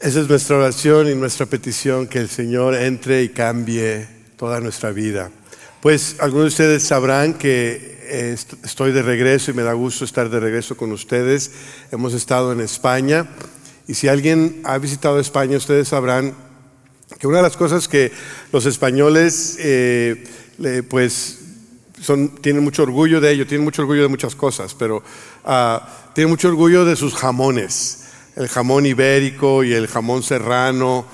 Esa es nuestra oración y nuestra petición, que el Señor entre y cambie toda nuestra vida. Pues algunos de ustedes sabrán que eh, estoy de regreso y me da gusto estar de regreso con ustedes. Hemos estado en España y si alguien ha visitado España, ustedes sabrán que una de las cosas que los españoles eh, pues son, tienen mucho orgullo de ello, tienen mucho orgullo de muchas cosas, pero uh, tienen mucho orgullo de sus jamones el jamón ibérico y el jamón serrano.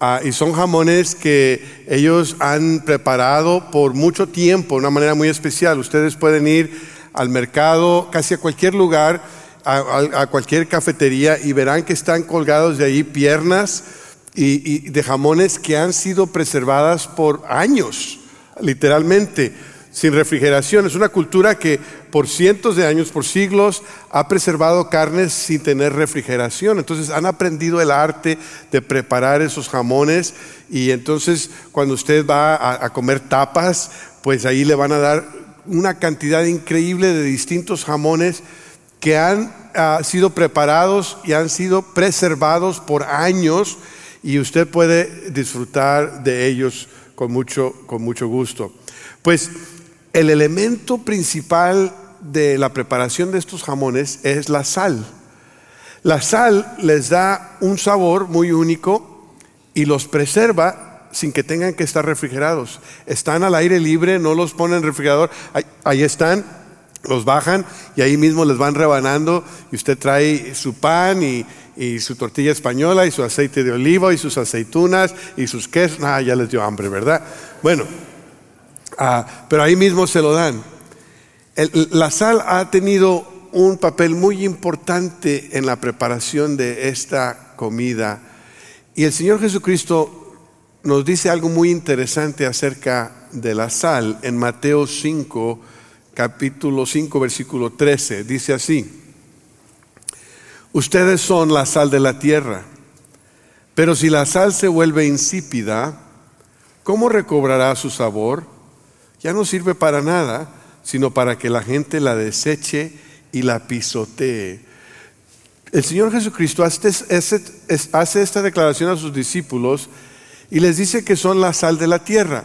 Ah, y son jamones que ellos han preparado por mucho tiempo, de una manera muy especial. Ustedes pueden ir al mercado, casi a cualquier lugar, a, cualquier cafetería y verán que están colgados de ahí piernas y de jamones que han sido preservadas por años, literalmente sin refrigeración. Es una cultura que por cientos de años, por siglos, ha preservado carnes sin tener refrigeración. Entonces han aprendido el arte de preparar esos jamones y entonces cuando usted va a, comer tapas, pues ahí le van a dar una cantidad increíble de distintos jamones que han ah, sido preparados y han sido preservados por años y usted puede disfrutar de ellos con mucho, con mucho gusto. Pues el elemento principal de la preparación de estos jamones es la sal. La sal les da un sabor muy único y los preserva sin que tengan que estar refrigerados. Están al aire libre, no los ponen en refrigerador, ahí, están, los bajan y ahí mismo les van rebanando y usted trae su pan y, su tortilla española y su aceite de oliva y sus aceitunas y sus quesos. Ah, ya les dio hambre, ¿verdad? Bueno, Ah, pero ahí mismo se lo dan. la sal ha tenido un papel muy importante en la preparación de esta comida. Y el Señor Jesucristo nos dice algo muy interesante acerca de la sal en Mateo 5, capítulo 5, versículo 13. Dice así, ustedes son la sal de la tierra, pero si la sal se vuelve insípida, ¿cómo recobrará su sabor? Ya no sirve para nada, sino para que la gente la deseche y la pisotee. El Señor Jesucristo hace, esta declaración a sus discípulos y les dice que son la sal de la tierra.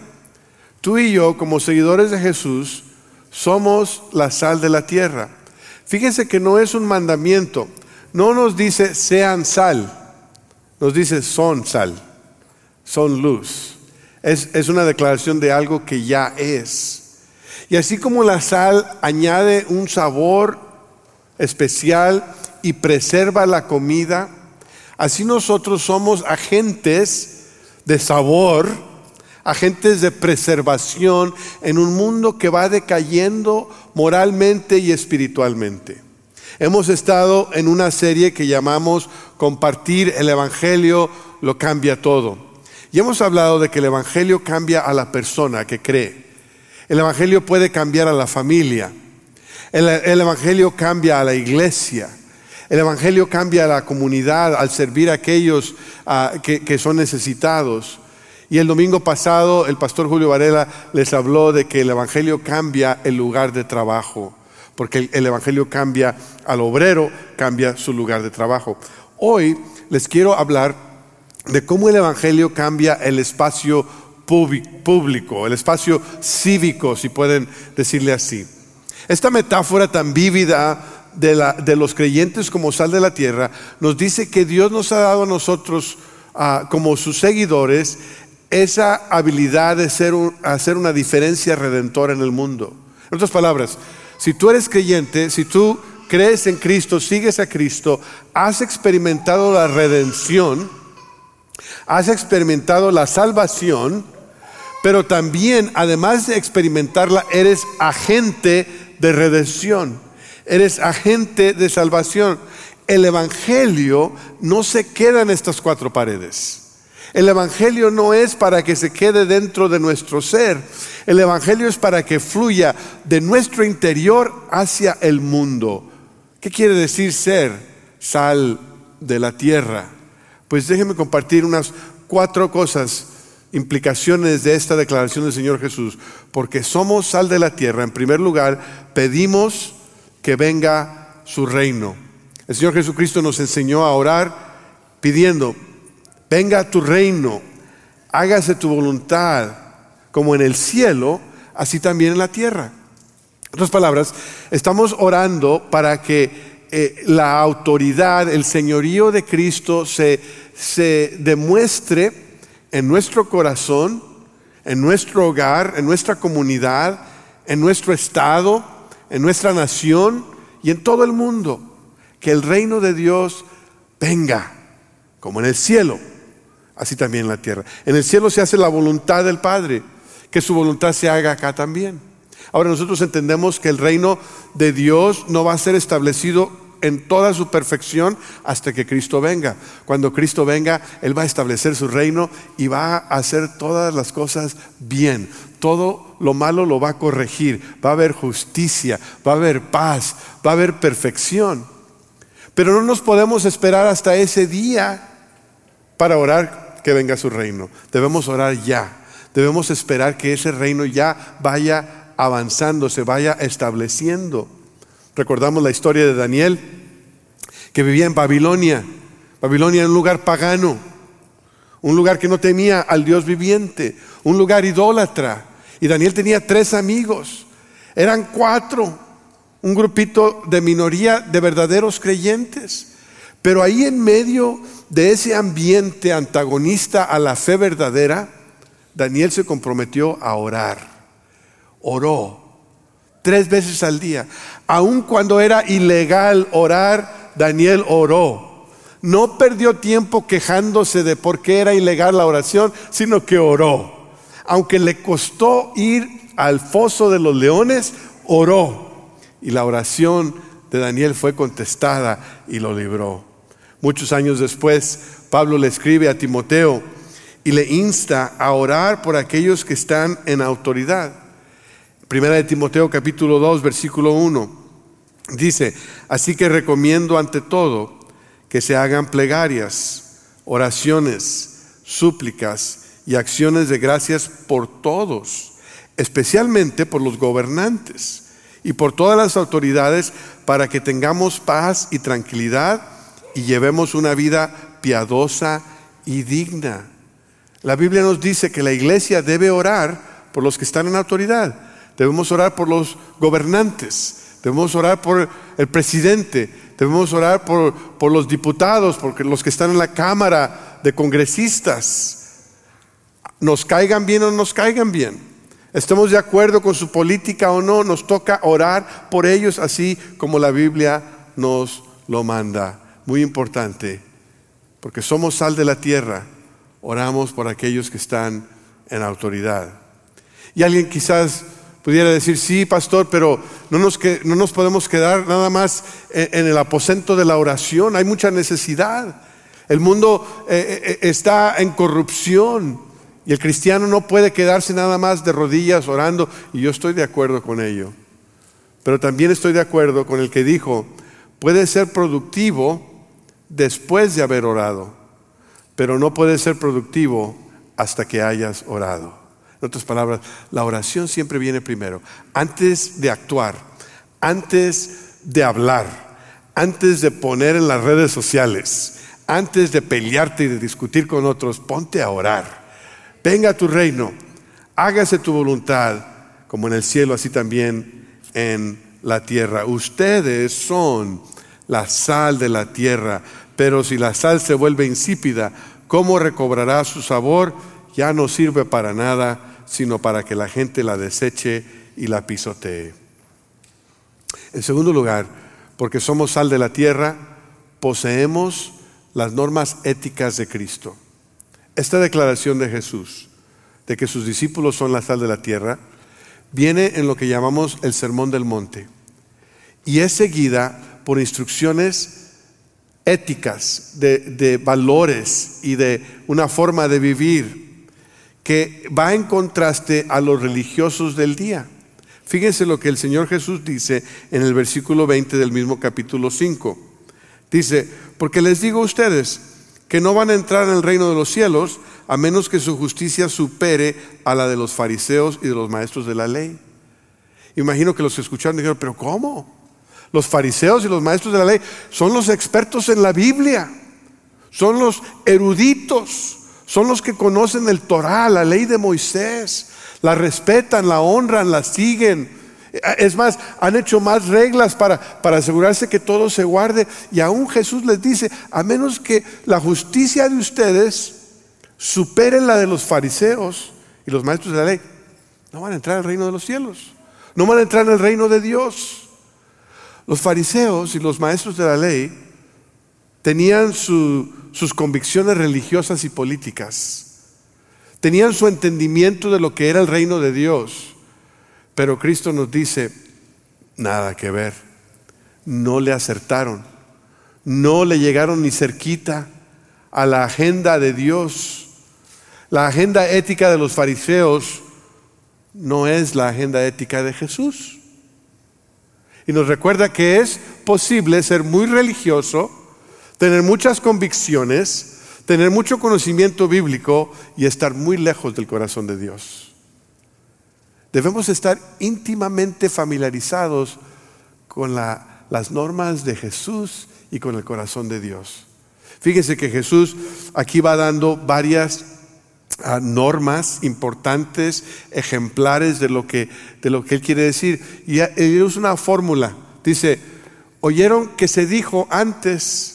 Tú y yo, como seguidores de Jesús, somos la sal de la tierra. Fíjense que no es un mandamiento, no nos dice sean sal, nos dice son sal, son luz. Es, una declaración de algo que ya es. Y así como la sal añade un sabor especial y preserva la comida, así nosotros somos agentes de sabor, agentes de preservación en un mundo que va decayendo moralmente y espiritualmente. Hemos estado en una serie que llamamos Compartir el Evangelio lo cambia todo. Y hemos hablado de que el Evangelio cambia a la persona que cree. El Evangelio puede cambiar a la familia. El, Evangelio cambia a la iglesia. El Evangelio cambia a la comunidad al servir a aquellos ah, que, son necesitados. Y el domingo pasado el pastor Julio Varela les habló de que el Evangelio cambia el lugar de trabajo, porque el Evangelio cambia al obrero, cambia su lugar de trabajo. Hoy les quiero hablar de cómo el Evangelio cambia el espacio público, el espacio cívico, si pueden decirle así. Esta metáfora tan vívida de, los creyentes como sal de la tierra nos dice que Dios nos ha dado a nosotros, ah, como sus seguidores, esa habilidad de hacer una diferencia redentora en el mundo. En otras palabras, si tú eres creyente, si tú crees en Cristo, sigues a Cristo, has experimentado la redención, Has experimentado la salvación, pero también, además de experimentarla, eres agente de redención, eres agente de salvación. El Evangelio no se queda en estas cuatro paredes. El Evangelio no es para que se quede dentro de nuestro ser. El Evangelio es para que fluya de nuestro interior hacia el mundo. ¿Qué quiere decir ser sal de la tierra? Pues déjenme compartir unas cuatro cosas, implicaciones de esta declaración del Señor Jesús. Porque somos sal de la tierra. En primer lugar, pedimos que venga su reino. El Señor Jesucristo nos enseñó a orar pidiendo venga tu reino, hágase tu voluntad, como en el cielo, así también en la tierra. En otras palabras, estamos orando para que eh, la autoridad, el señorío de Cristo se, se demuestre en nuestro corazón, en nuestro hogar, en nuestra comunidad, en nuestro estado, en nuestra nación y en todo el mundo. Que el reino de Dios venga, como en el cielo, así también en la tierra. En el cielo se hace la voluntad del Padre, que su voluntad se haga acá también. Ahora nosotros entendemos que el reino de Dios no va a ser establecido en toda su perfección hasta que Cristo venga. Cuando Cristo venga, Él va a establecer su reino y va a hacer todas las cosas bien. Todo lo malo lo va a corregir. Va a haber justicia, va a haber paz, va a haber perfección. Pero no nos podemos esperar hasta ese día para orar que venga su reino. Debemos orar ya. Debemos esperar que ese reino ya vaya avanzando, se vaya estableciendo. Recordamos la historia de Daniel, que vivía en Babilonia. Babilonia era un lugar pagano, un lugar que no temía al Dios viviente, un lugar idólatra. Y Daniel tenía tres amigos, eran cuatro, un grupito de minoría de verdaderos creyentes. Pero ahí en medio de ese ambiente antagonista a la fe verdadera, Daniel se comprometió a orar oró tres veces al día. Aun cuando era ilegal orar, Daniel oró. No perdió tiempo quejándose de por qué era ilegal la oración, sino que oró. Aunque le costó ir al foso de los leones, oró. Y la oración de Daniel fue contestada y lo libró. Muchos años después, Pablo le escribe a Timoteo y le insta a orar por aquellos que están en autoridad. Primera de Timoteo capítulo 2, versículo 1. Dice, así que recomiendo ante todo que se hagan plegarias, oraciones, súplicas y acciones de gracias por todos, especialmente por los gobernantes y por todas las autoridades, para que tengamos paz y tranquilidad y llevemos una vida piadosa y digna. La Biblia nos dice que la iglesia debe orar por los que están en autoridad debemos orar por los gobernantes, debemos orar por el presidente, debemos orar por, por los diputados, porque los que están en la Cámara de Congresistas, nos caigan bien o nos caigan bien. Estemos de acuerdo con su política o no, nos toca orar por ellos así como la Biblia nos lo manda. Muy importante, porque somos sal de la tierra, oramos por aquellos que están en autoridad. Y alguien quizás pudiera decir, sí, pastor, pero no nos, no nos podemos quedar nada más en, el aposento de la oración, hay mucha necesidad. El mundo eh, eh, eh, está en corrupción y el cristiano no puede quedarse nada más de rodillas orando y yo estoy de acuerdo con ello. Pero también estoy de acuerdo con el que dijo, puede ser productivo después de haber orado, pero no puede ser productivo hasta que hayas orado. En otras palabras, la oración siempre viene primero. Antes de actuar, antes de hablar, antes de poner en las redes sociales, antes de pelearte y de discutir con otros, ponte a orar. Venga a tu reino, hágase tu voluntad, como en el cielo, así también en la tierra. Ustedes son la sal de la tierra, pero si la sal se vuelve insípida, ¿cómo recobrará su sabor? Ya no sirve para nada sino para que la gente la deseche y la pisotee. En segundo lugar, porque somos sal de la tierra, poseemos las normas éticas de Cristo. Esta declaración de Jesús, de que sus discípulos son la sal de la tierra, viene en lo que llamamos el Sermón del Monte y es seguida por instrucciones éticas, de, de valores y de una forma de vivir que va en contraste a los religiosos del día. Fíjense lo que el Señor Jesús dice en el versículo 20 del mismo capítulo 5. Dice, porque les digo a ustedes que no van a entrar en el reino de los cielos a menos que su justicia supere a la de los fariseos y de los maestros de la ley. Imagino que los escucharon dijeron, pero ¿cómo? Los fariseos y los maestros de la ley son los expertos en la Biblia. son los eruditos, son los que conocen el Torah, la ley de Moisés, la respetan, la honran, la siguen. Es más, han hecho más reglas para, para asegurarse que todo se guarde. Y aún Jesús les dice, a menos que la justicia de ustedes supere la de los fariseos y los maestros de la ley, no van a entrar al reino de los cielos. No van a entrar en el reino de Dios. Los fariseos y los maestros de la ley tenían sus convicciones religiosas y políticas. Tenían su entendimiento de lo que era el reino de Dios. Pero Cristo nos dice, nada que ver. No le acertaron. No le llegaron ni cerquita a la agenda de Dios. La agenda ética de los fariseos no es la agenda ética de Jesús. Y nos recuerda que es posible ser muy religioso, tener muchas convicciones, tener mucho conocimiento bíblico y estar muy lejos del corazón de Dios. Debemos estar íntimamente familiarizados con las normas de Jesús y con el corazón de Dios. Fíjese que Jesús aquí va dando varias normas importantes, ejemplares de lo, que, él quiere decir. Y es una fórmula. Dice, oyeron que se dijo antes.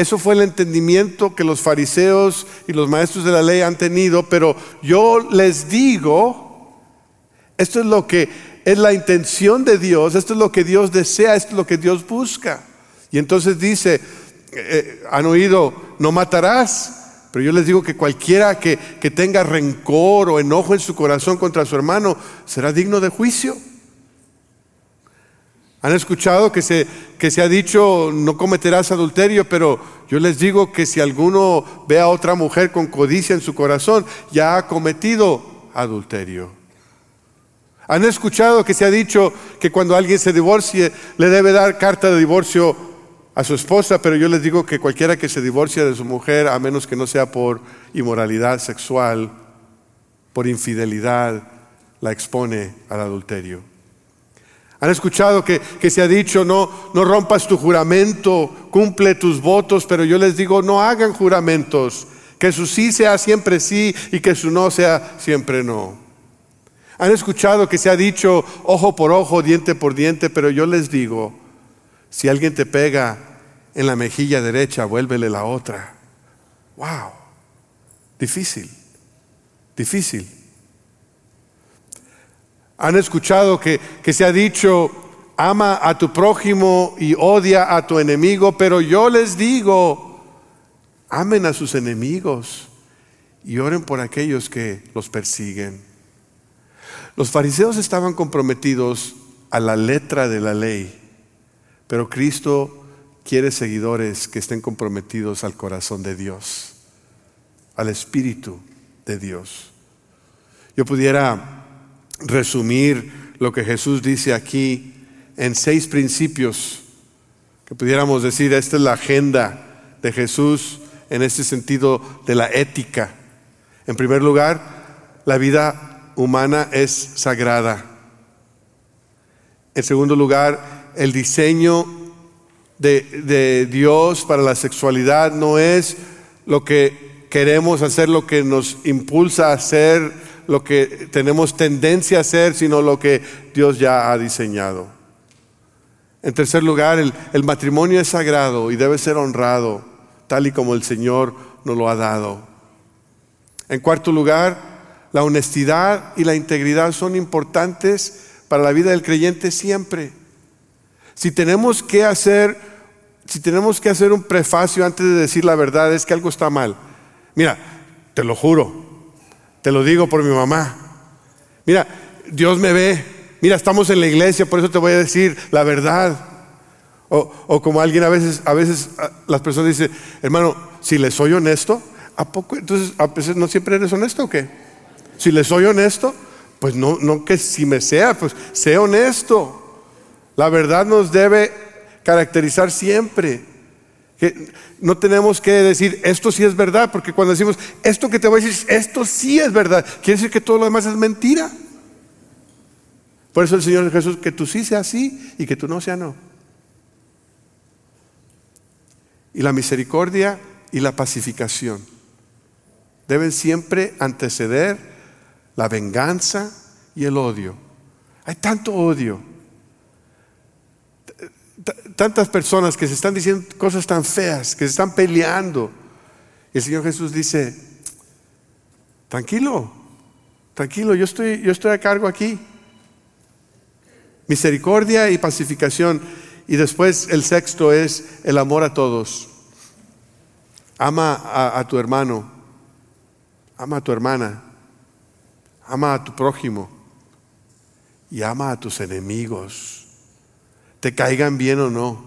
Eso fue el entendimiento que los fariseos y los maestros de la ley han tenido, pero yo les digo, esto es lo que es la intención de Dios, esto es lo que Dios desea, esto es lo que Dios busca. Y entonces dice, eh, eh, han oído, no matarás, pero yo les digo que cualquiera que, tenga rencor o enojo en su corazón contra su hermano será digno de juicio. Han escuchado que se, que se ha dicho no cometerás adulterio, pero yo les digo que si alguno ve a otra mujer con codicia en su corazón, ya ha cometido adulterio. Han escuchado que se ha dicho que cuando alguien se divorcie le debe dar carta de divorcio a su esposa, pero yo les digo que cualquiera que se divorcia de su mujer, a menos que no sea por inmoralidad sexual, por infidelidad, la expone al adulterio. Han escuchado que, se ha dicho, no, no rompas tu juramento, cumple tus votos, pero yo les digo, no hagan juramentos, que su sí sea siempre sí y que su no sea siempre no. Han escuchado que se ha dicho ojo por ojo, diente por diente, pero yo les digo, si alguien te pega en la mejilla derecha, vuélvele la otra. Wow, difícil, difícil. Han escuchado que, que se ha dicho, ama a tu prójimo y odia a tu enemigo, pero yo les digo, amen a sus enemigos y oren por aquellos que los persiguen. Los fariseos estaban comprometidos a la letra de la ley pero Cristo quiere seguidores que estén comprometidos al corazón de Dios, al Espíritu de Dios. Yo pudiera resumir lo que Jesús dice aquí en seis principios, que pudiéramos decir, esta es la agenda de Jesús en este sentido de la ética. En primer lugar, la vida humana es sagrada. En segundo lugar, el diseño de, Dios para la sexualidad no es lo que queremos hacer, lo que nos impulsa a hacer, lo que tenemos tendencia a hacer, sino lo que Dios ya ha diseñado. En tercer lugar, el, matrimonio es sagrado y debe ser honrado, tal y como el Señor nos lo ha dado. En cuarto lugar, la honestidad y la integridad son importantes para la vida del creyente siempre. Si tenemos que hacer, si tenemos que hacer un prefacio antes de decir la verdad, es que algo está mal. Mira, te lo juro, te lo digo por mi mamá. Mira, Dios me ve. Mira, estamos en la iglesia, por eso te voy a decir la verdad. O, como alguien a veces, a veces las personas dicen, hermano, si le soy honesto, ¿a poco? Entonces, a veces no siempre eres honesto o qué? Si le soy honesto, pues no, no que si me sea, pues sé honesto. La verdad nos debe caracterizar siempre. Que no tenemos que decir esto sí es verdad, porque cuando decimos esto que te voy a decir, esto sí es verdad, quiere decir que todo lo demás es mentira. Por eso el Señor Jesús, que tú sí sea sí y que tú no sea no. y la misericordia y la pacificación. Deben siempre anteceder la venganza y el odio. Hay tanto odio. Tantas personas que se están diciendo cosas tan feas, que se están peleando. Y el Señor Jesús dice, tranquilo, tranquilo, yo estoy, yo estoy a cargo aquí. Misericordia y pacificación. Y después el sexto es el amor a todos. Ama a, tu hermano, ama a tu hermana, ama a tu prójimo y ama a tus enemigos. Te caigan bien o no,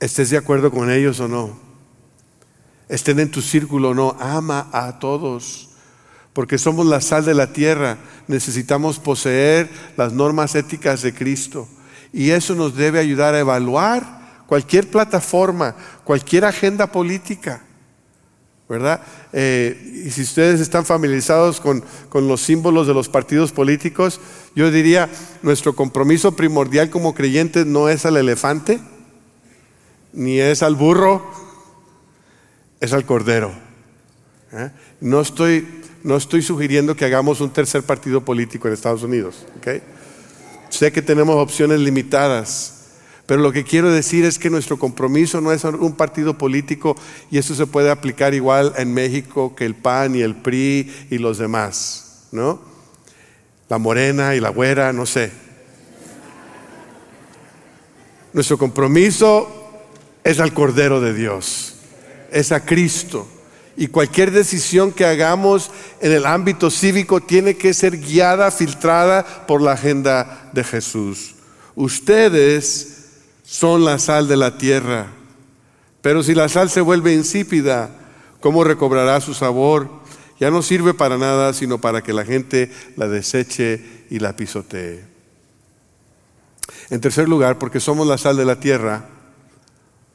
estés de acuerdo con ellos o no, estén en tu círculo o no, ama a todos, porque somos la sal de la tierra, necesitamos poseer las normas éticas de Cristo y eso nos debe ayudar a evaluar cualquier plataforma, cualquier agenda política, ¿verdad? Eh, y si ustedes están familiarizados con, con los símbolos de los partidos políticos, yo diría, nuestro compromiso primordial como creyentes no es al elefante, ni es al burro, es al cordero. ¿eh? No, estoy, no estoy sugiriendo que hagamos un tercer partido político en Estados Unidos. Sé que tenemos opciones limitadas, pero lo que quiero decir es que nuestro compromiso no es un partido político y eso se puede aplicar igual en México que el PAN y el PRI y los demás, ¿no? La morena y la güera, no sé. Nuestro compromiso es al Cordero de Dios, es a Cristo. Y cualquier decisión que hagamos en el ámbito cívico tiene que ser guiada, filtrada por la agenda de Jesús. Ustedes son la sal de la tierra. Pero si la sal se vuelve insípida, ¿cómo recobrará su sabor? Ya no sirve para nada, sino para que la gente la deseche y la pisotee. En tercer lugar, porque somos la sal de la tierra,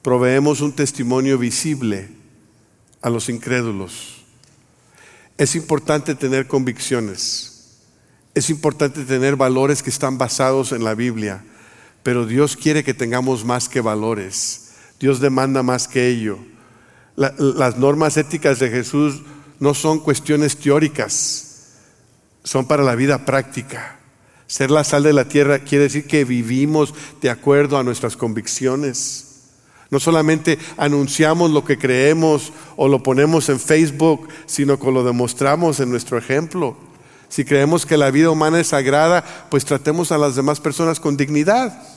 proveemos un testimonio visible a los incrédulos. Es importante tener convicciones. Es importante tener valores que están basados en la Biblia. Pero Dios quiere que tengamos más que valores. Dios demanda más que ello. las normas éticas de Jesús no son cuestiones teóricas, son para la vida práctica. Ser la sal de la tierra quiere decir que vivimos de acuerdo a nuestras convicciones. No solamente anunciamos lo que creemos o lo ponemos en Facebook, sino que lo demostramos en nuestro ejemplo. Si creemos que la vida humana es sagrada, pues tratemos a las demás personas con dignidad.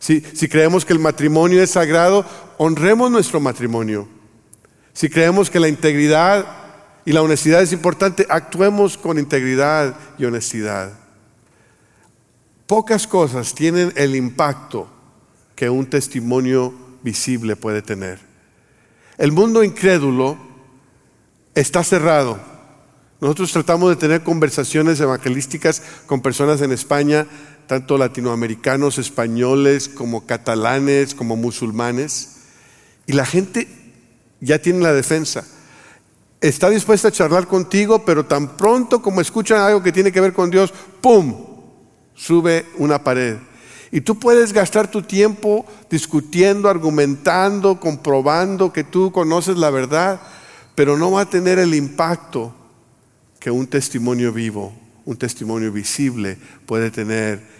Si, creemos que el matrimonio es sagrado, honremos nuestro matrimonio. Si creemos que la integridad y la honestidad es importante, actuemos con integridad y honestidad. Pocas cosas tienen el impacto que un testimonio visible puede tener. El mundo incrédulo está cerrado. Nosotros tratamos de tener conversaciones evangelísticas con personas en España tanto latinoamericanos, españoles, como catalanes, como musulmanes. Y la gente ya tiene la defensa. Está dispuesta a charlar contigo, pero tan pronto como escuchan algo que tiene que ver con Dios, ¡pum! Sube una pared. Y tú puedes gastar tu tiempo discutiendo, argumentando, comprobando que tú conoces la verdad, pero no va a tener el impacto que un testimonio vivo, un testimonio visible puede tener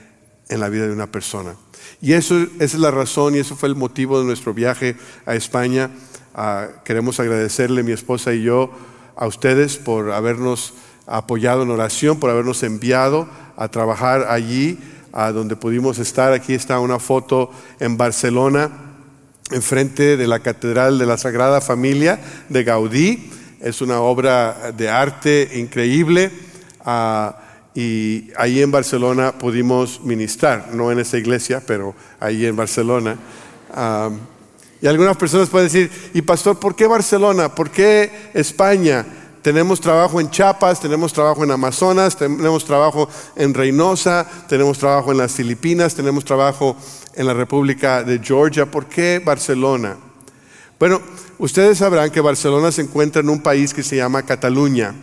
en la vida de una persona. Y eso, esa es la razón y eso fue el motivo de nuestro viaje a España. Ah, queremos agradecerle, mi esposa y yo, a ustedes por habernos apoyado en oración, por habernos enviado a trabajar allí, a donde pudimos estar. Aquí está una foto en Barcelona, enfrente de la Catedral de la Sagrada Familia de Gaudí. Es una obra de arte increíble. Ah, y ahí en Barcelona pudimos ministrar, no en esa iglesia, pero ahí en Barcelona. y algunas personas pueden decir, y pastor, ¿por qué Barcelona? ¿Por qué España? Tenemos trabajo en Chiapas, tenemos trabajo en Amazonas, tenemos trabajo en Reynosa, tenemos trabajo en las Filipinas, tenemos trabajo en la República de Georgia. ¿Por qué Barcelona? Bueno, ustedes sabrán que Barcelona se encuentra en un país que se llama Cataluña.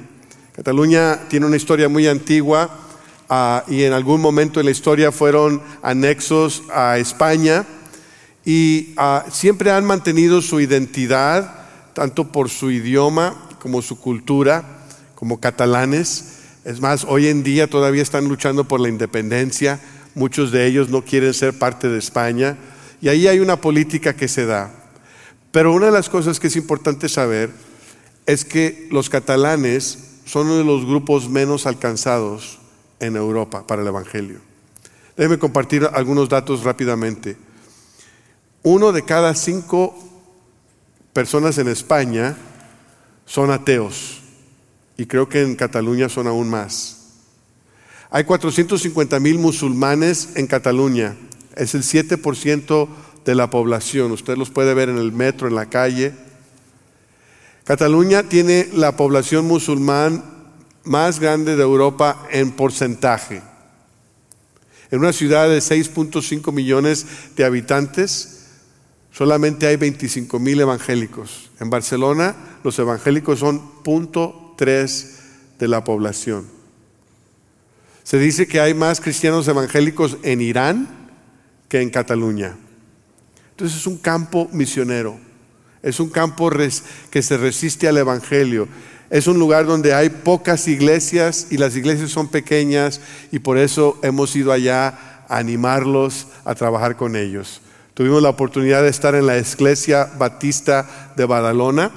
Cataluña tiene una historia muy antigua ah, y en algún momento en la historia fueron anexos a España y ah, siempre han mantenido su identidad, tanto por su idioma como su cultura, como catalanes. Es más, hoy en día todavía están luchando por la independencia, muchos de ellos no quieren ser parte de España, y ahí hay una política que se da. Pero una de las cosas que es importante saber es que los catalanes son uno de los grupos menos alcanzados en Europa para el Evangelio. Déjenme compartir algunos datos rápidamente. Uno de cada cinco personas en España son ateos y creo que en Cataluña son aún más. Hay 450 mil musulmanes en Cataluña, es el 7% de la población, usted los puede ver en el metro, en la calle. Cataluña tiene la población musulmán más grande de Europa en porcentaje. En una ciudad de 6.5 millones de habitantes, solamente hay 25 mil evangélicos. En Barcelona, los evangélicos son 0.3 de la población. Se dice que hay más cristianos evangélicos en Irán que en Cataluña. Entonces es un campo misionero. Es un campo que se resiste al Evangelio. Es un lugar donde hay pocas iglesias y las iglesias son pequeñas y por eso hemos ido allá a animarlos a trabajar con ellos. Tuvimos la oportunidad de estar en la Iglesia Batista de Badalona,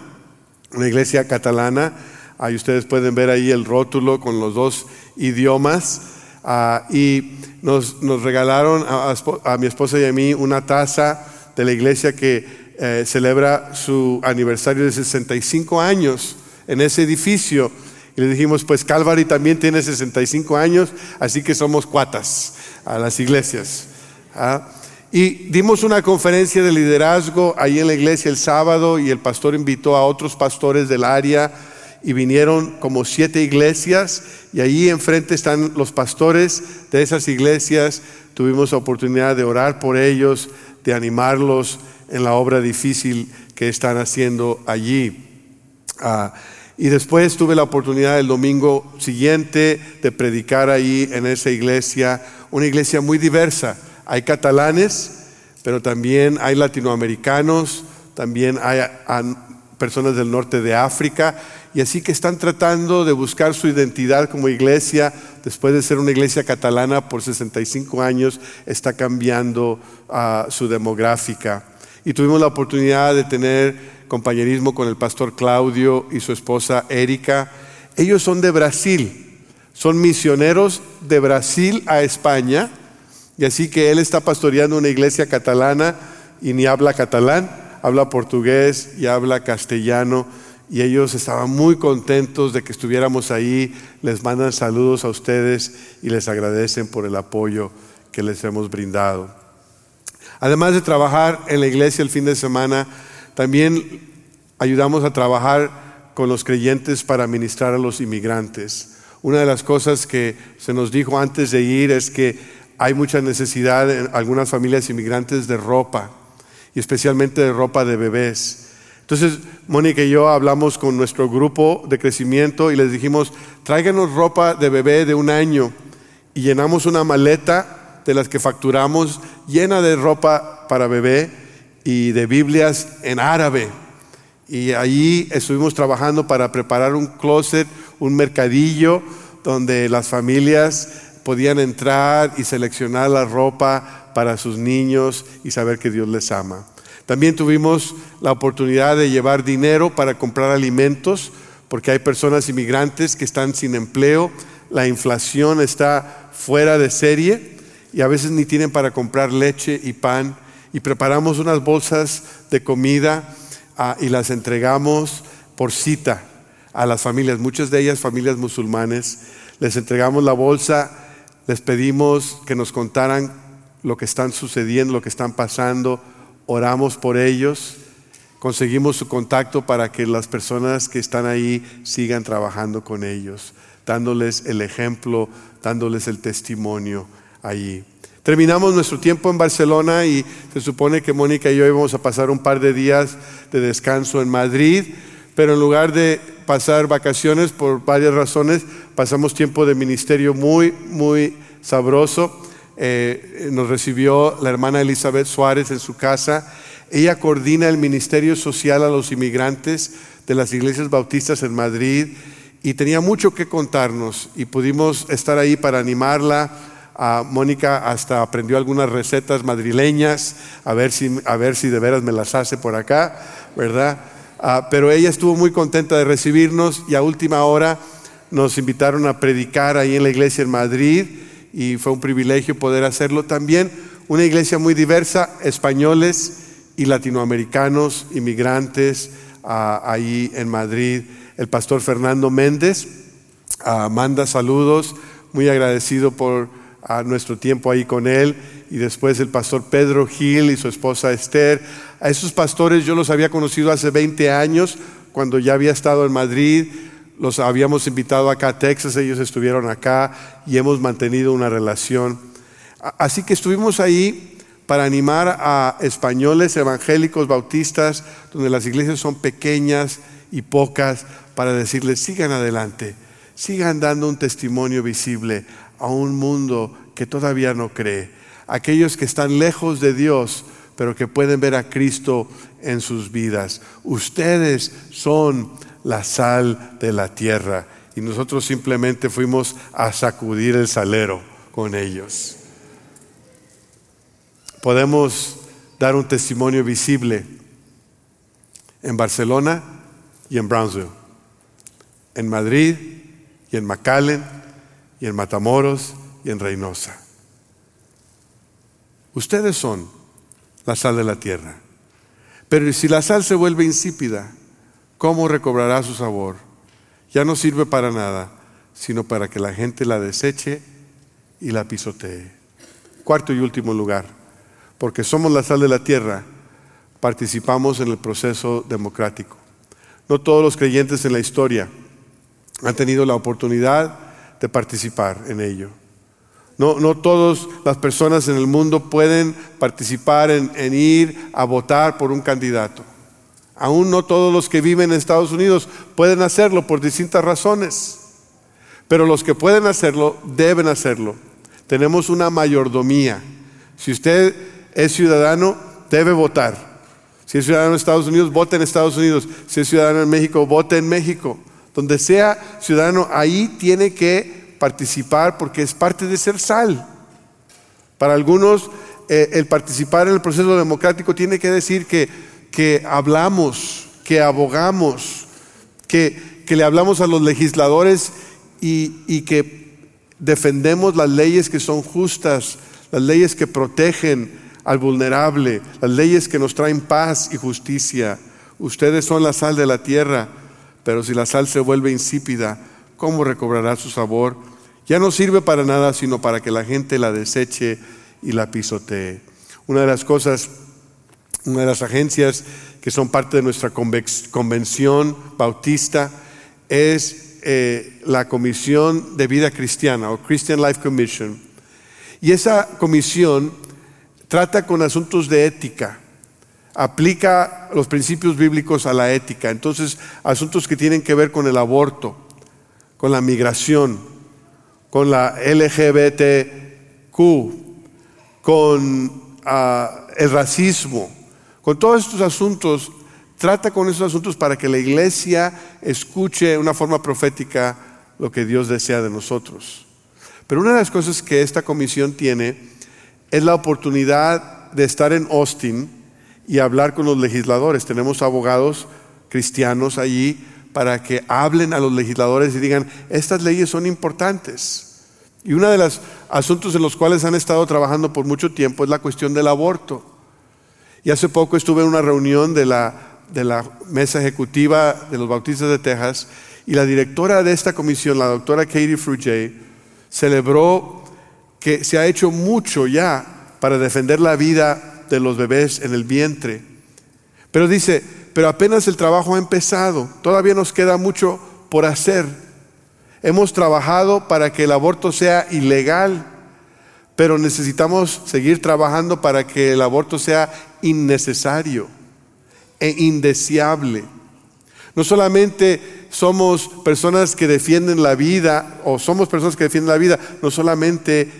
una iglesia catalana. Ahí ustedes pueden ver ahí el rótulo con los dos idiomas. Ah, y nos, regalaron a, mi esposa y a mí una taza de la iglesia que eh, celebra su aniversario de 65 años en ese edificio. Y le dijimos, pues Calvary también tiene 65 años, así que somos cuatas a las iglesias. ¿ah? Y dimos una conferencia de liderazgo ahí en la iglesia el sábado y el pastor invitó a otros pastores del área y vinieron como siete iglesias y allí enfrente están los pastores de esas iglesias. Tuvimos la oportunidad de orar por ellos, de animarlos en la obra difícil que están haciendo allí. Ah, y después tuve la oportunidad el domingo siguiente de predicar ahí en esa iglesia, una iglesia muy diversa. Hay catalanes, pero también hay latinoamericanos, también hay, personas del norte de África, y así que están tratando de buscar su identidad como iglesia, después de ser una iglesia catalana por 65 años, está cambiando ah, su demográfica. Y tuvimos la oportunidad de tener compañerismo con el pastor Claudio y su esposa Erika. Ellos son de Brasil, son misioneros de Brasil a España, y así que él está pastoreando una iglesia catalana y ni habla catalán, habla portugués y habla castellano y ellos estaban muy contentos de que estuviéramos ahí, les mandan saludos a ustedes y les agradecen por el apoyo que les hemos brindado. Además de trabajar en la iglesia el fin de semana, también ayudamos a trabajar con los creyentes para ministrar a los inmigrantes. Una de las cosas que se nos dijo antes de ir es que hay mucha necesidad en algunas familias inmigrantes de ropa, y especialmente de ropa de bebés. Entonces, Mónica y yo hablamos con nuestro grupo de crecimiento y les dijimos, tráiganos ropa de bebé de un año. Y llenamos una maleta de las que facturamos llena de ropa para bebé y de Biblias en árabe. Y allí estuvimos trabajando para preparar un closet, un mercadillo donde las familias podían entrar y seleccionar la ropa para sus niños y saber que Dios les ama. También tuvimos la oportunidad de llevar dinero para comprar alimentos, porque hay personas inmigrantes que están sin empleo, la inflación está fuera de serie y a veces ni tienen para comprar leche y pan. Y preparamos unas bolsas de comida ah, y las entregamos por cita a las familias, muchas de ellas familias musulmanes. Les entregamos la bolsa, les pedimos que nos contaran lo que están sucediendo, lo que están pasando, oramos por ellos, conseguimos su contacto para que las personas que están ahí sigan trabajando con ellos, dándoles el ejemplo, dándoles el testimonio allí. Terminamos nuestro tiempo en Barcelona y se supone que Mónica y yo íbamos a pasar un par de días de descanso en Madrid, pero en lugar de pasar vacaciones por varias razones, pasamos tiempo de ministerio muy, muy sabroso eh, nos recibió la hermana Elizabeth Suárez en su casa. Ella coordina el ministerio social a los inmigrantes de las iglesias bautistas en Madrid y tenía mucho que contarnos y pudimos estar ahí para animarla. A Mónica hasta aprendió algunas recetas madrileñas, a ver si, a ver si de veras me las hace por acá, ¿verdad? Ah, pero ella estuvo muy contenta de recibirnos y a última hora nos invitaron a predicar ahí en la iglesia en Madrid y fue un privilegio poder hacerlo también. Una iglesia muy diversa, españoles y latinoamericanos, inmigrantes, ah, ahí en Madrid. El pastor Fernando Méndez ah, manda saludos, muy agradecido por ah, nuestro tiempo ahí con él. Y después el pastor Pedro Gil y su esposa Esther. A esos pastores yo los había conocido hace 20 años, cuando ya había estado en Madrid los habíamos invitado acá a Texas, ellos estuvieron acá y hemos mantenido una relación. Así que estuvimos ahí para animar a españoles evangélicos bautistas, donde las iglesias son pequeñas y pocas, para decirles, sigan adelante, sigan dando un testimonio visible a un mundo que todavía no cree, aquellos que están lejos de Dios, pero que pueden ver a Cristo en sus vidas. Ustedes son la sal de la tierra. Y nosotros simplemente fuimos a sacudir el salero con ellos. Podemos dar un testimonio visible en Barcelona y en Brownsville, en Madrid y en McAllen y en Matamoros y en Reynosa. Ustedes son la sal de la tierra. Pero si la sal se vuelve insípida, ¿cómo recobrará su sabor? Ya no sirve para nada, sino para que la gente la deseche y la pisotee. Cuarto y último lugar, porque somos la sal de la tierra, participamos en el proceso democrático. No todos los creyentes en la historia han tenido la oportunidad de participar en ello. No, no todas las personas en el mundo pueden participar en ir a votar por un candidato. Aún no todos los que viven en Estados Unidos pueden hacerlo por distintas razones, pero los que pueden hacerlo deben hacerlo. Tenemos una mayordomía. Si usted es ciudadano, debe votar. Si es ciudadano de Estados Unidos, vote en Estados Unidos. Si es ciudadano en México, vote en México. Donde sea ciudadano, ahí tiene que participar porque es parte de ser sal. Para algunos, eh, el participar en el proceso democrático tiene que decir que que hablamos, que abogamos, que, le hablamos a los legisladores y, y que defendemos las leyes que son justas, las leyes que protegen al vulnerable, las leyes que nos traen paz y justicia. Ustedes son la sal de la tierra, pero si la sal se vuelve insípida, ¿cómo recobrará su sabor? Ya no sirve para nada, sino para que la gente la deseche y la pisotee. Una de las cosas una de las agencias que son parte de nuestra convención bautista es eh, la Comisión de Vida Cristiana o Christian Life Commission. Y esa comisión trata con asuntos de ética, aplica los principios bíblicos a la ética, entonces asuntos que tienen que ver con el aborto, con la migración, con la LGBTQ, con ah, el racismo, con todos estos asuntos, trata con esos asuntos para que la iglesia escuche de una forma profética lo que Dios desea de nosotros. Pero una de las cosas que esta comisión tiene es la oportunidad de estar en Austin y hablar con los legisladores. Tenemos abogados cristianos allí para que hablen a los legisladores y digan, estas leyes son importantes. Y uno de los asuntos en los cuales han estado trabajando por mucho tiempo es la cuestión del aborto. Y hace poco estuve en una reunión de la, de la mesa ejecutiva de los bautistas de Texas y la directora de esta comisión, la doctora Katie Fruget, celebró que se ha hecho mucho ya para defender la vida de los bebés en el vientre. Pero dice, pero apenas el trabajo ha empezado, todavía nos queda mucho por hacer. Hemos trabajado para que el aborto sea ilegal, pero necesitamos seguir trabajando para que el aborto sea innecesario e indeseable. No solamente somos personas que defienden la vida, o somos personas que defienden la vida, no solamente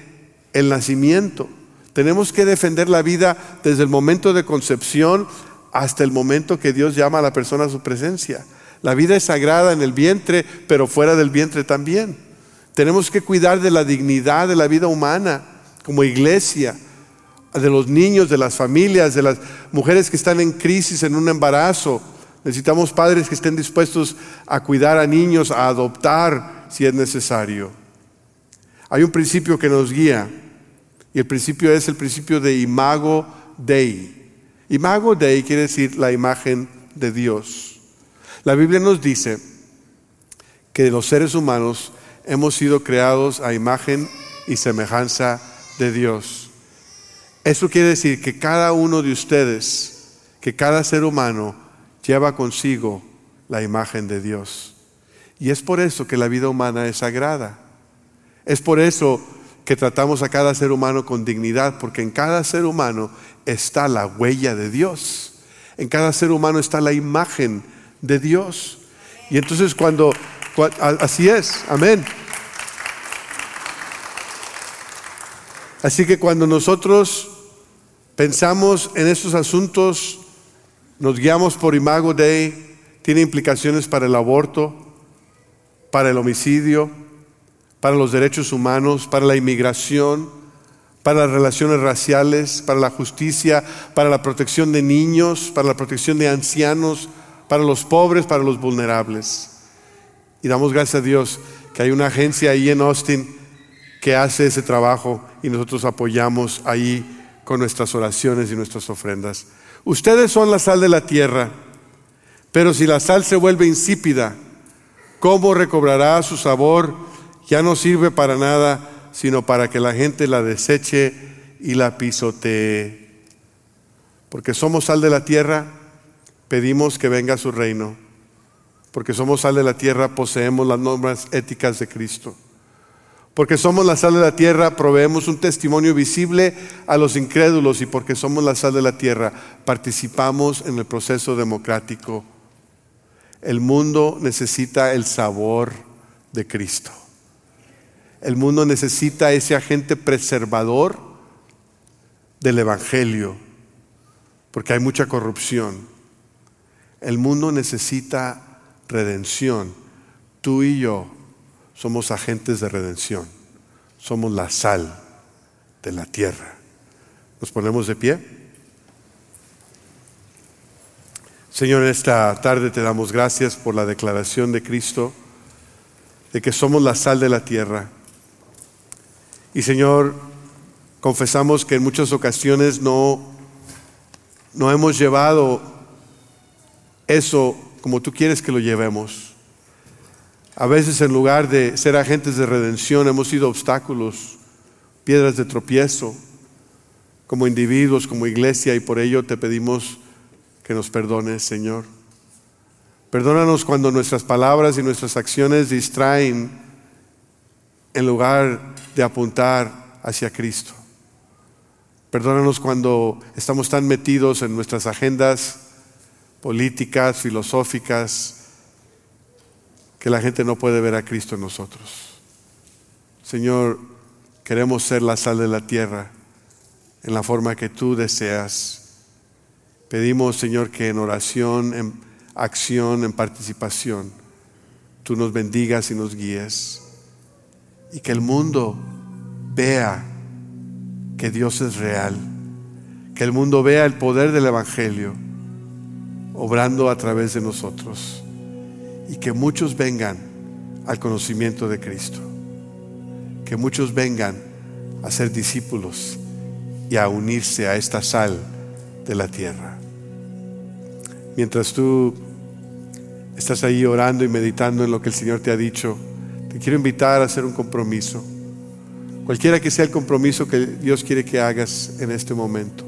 el nacimiento. Tenemos que defender la vida desde el momento de concepción hasta el momento que Dios llama a la persona a su presencia. La vida es sagrada en el vientre, pero fuera del vientre también. Tenemos que cuidar de la dignidad de la vida humana como iglesia, de los niños, de las familias, de las mujeres que están en crisis, en un embarazo. Necesitamos padres que estén dispuestos a cuidar a niños, a adoptar si es necesario. Hay un principio que nos guía y el principio es el principio de imago Dei. Imago Dei quiere decir la imagen de Dios. La Biblia nos dice que los seres humanos hemos sido creados a imagen y semejanza de Dios. Eso quiere decir que cada uno de ustedes, que cada ser humano lleva consigo la imagen de Dios. Y es por eso que la vida humana es sagrada. Es por eso que tratamos a cada ser humano con dignidad, porque en cada ser humano está la huella de Dios. En cada ser humano está la imagen de Dios. Y entonces cuando, así es, amén. Así que cuando nosotros pensamos en estos asuntos, nos guiamos por Imago Dei, tiene implicaciones para el aborto, para el homicidio, para los derechos humanos, para la inmigración, para las relaciones raciales, para la justicia, para la protección de niños, para la protección de ancianos, para los pobres, para los vulnerables. Y damos gracias a Dios que hay una agencia ahí en Austin que hace ese trabajo y nosotros apoyamos ahí con nuestras oraciones y nuestras ofrendas. Ustedes son la sal de la tierra, pero si la sal se vuelve insípida, ¿cómo recobrará su sabor? Ya no sirve para nada, sino para que la gente la deseche y la pisotee. Porque somos sal de la tierra, pedimos que venga su reino. Porque somos sal de la tierra, poseemos las normas éticas de Cristo. Porque somos la sal de la tierra, proveemos un testimonio visible a los incrédulos y porque somos la sal de la tierra, participamos en el proceso democrático. El mundo necesita el sabor de Cristo. El mundo necesita ese agente preservador del Evangelio, porque hay mucha corrupción. El mundo necesita redención. Tú y yo somos agentes de redención. Somos la sal de la tierra. ¿Nos ponemos de pie? Señor, esta tarde te damos gracias por la declaración de Cristo de que somos la sal de la tierra. Y Señor, confesamos que en muchas ocasiones no, no hemos llevado eso como tú quieres que lo llevemos. A veces en lugar de ser agentes de redención hemos sido obstáculos, piedras de tropiezo, como individuos, como iglesia, y por ello te pedimos que nos perdones, Señor. Perdónanos cuando nuestras palabras y nuestras acciones distraen en lugar de apuntar hacia Cristo. Perdónanos cuando estamos tan metidos en nuestras agendas políticas, filosóficas, que la gente no puede ver a Cristo en nosotros. Señor, queremos ser la sal de la tierra en la forma que tú deseas. Pedimos, Señor, que en oración, en acción, en participación, tú nos bendigas y nos guíes. Y que el mundo vea que Dios es real. Que el mundo vea el poder del Evangelio obrando a través de nosotros y que muchos vengan al conocimiento de Cristo. Que muchos vengan a ser discípulos y a unirse a esta sal de la tierra. Mientras tú estás ahí orando y meditando en lo que el Señor te ha dicho, te quiero invitar a hacer un compromiso. Cualquiera que sea el compromiso que Dios quiere que hagas en este momento.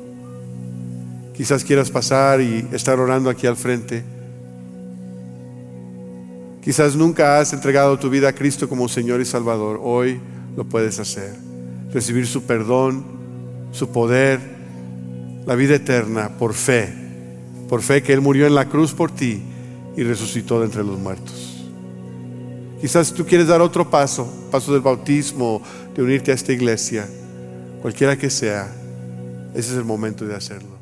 Quizás quieras pasar y estar orando aquí al frente Quizás nunca has entregado tu vida a Cristo como Señor y Salvador. Hoy lo puedes hacer. Recibir su perdón, su poder, la vida eterna por fe. Por fe que Él murió en la cruz por ti y resucitó de entre los muertos. Quizás tú quieres dar otro paso, paso del bautismo, de unirte a esta iglesia. cualquiera que sea, ese es el momento de hacerlo.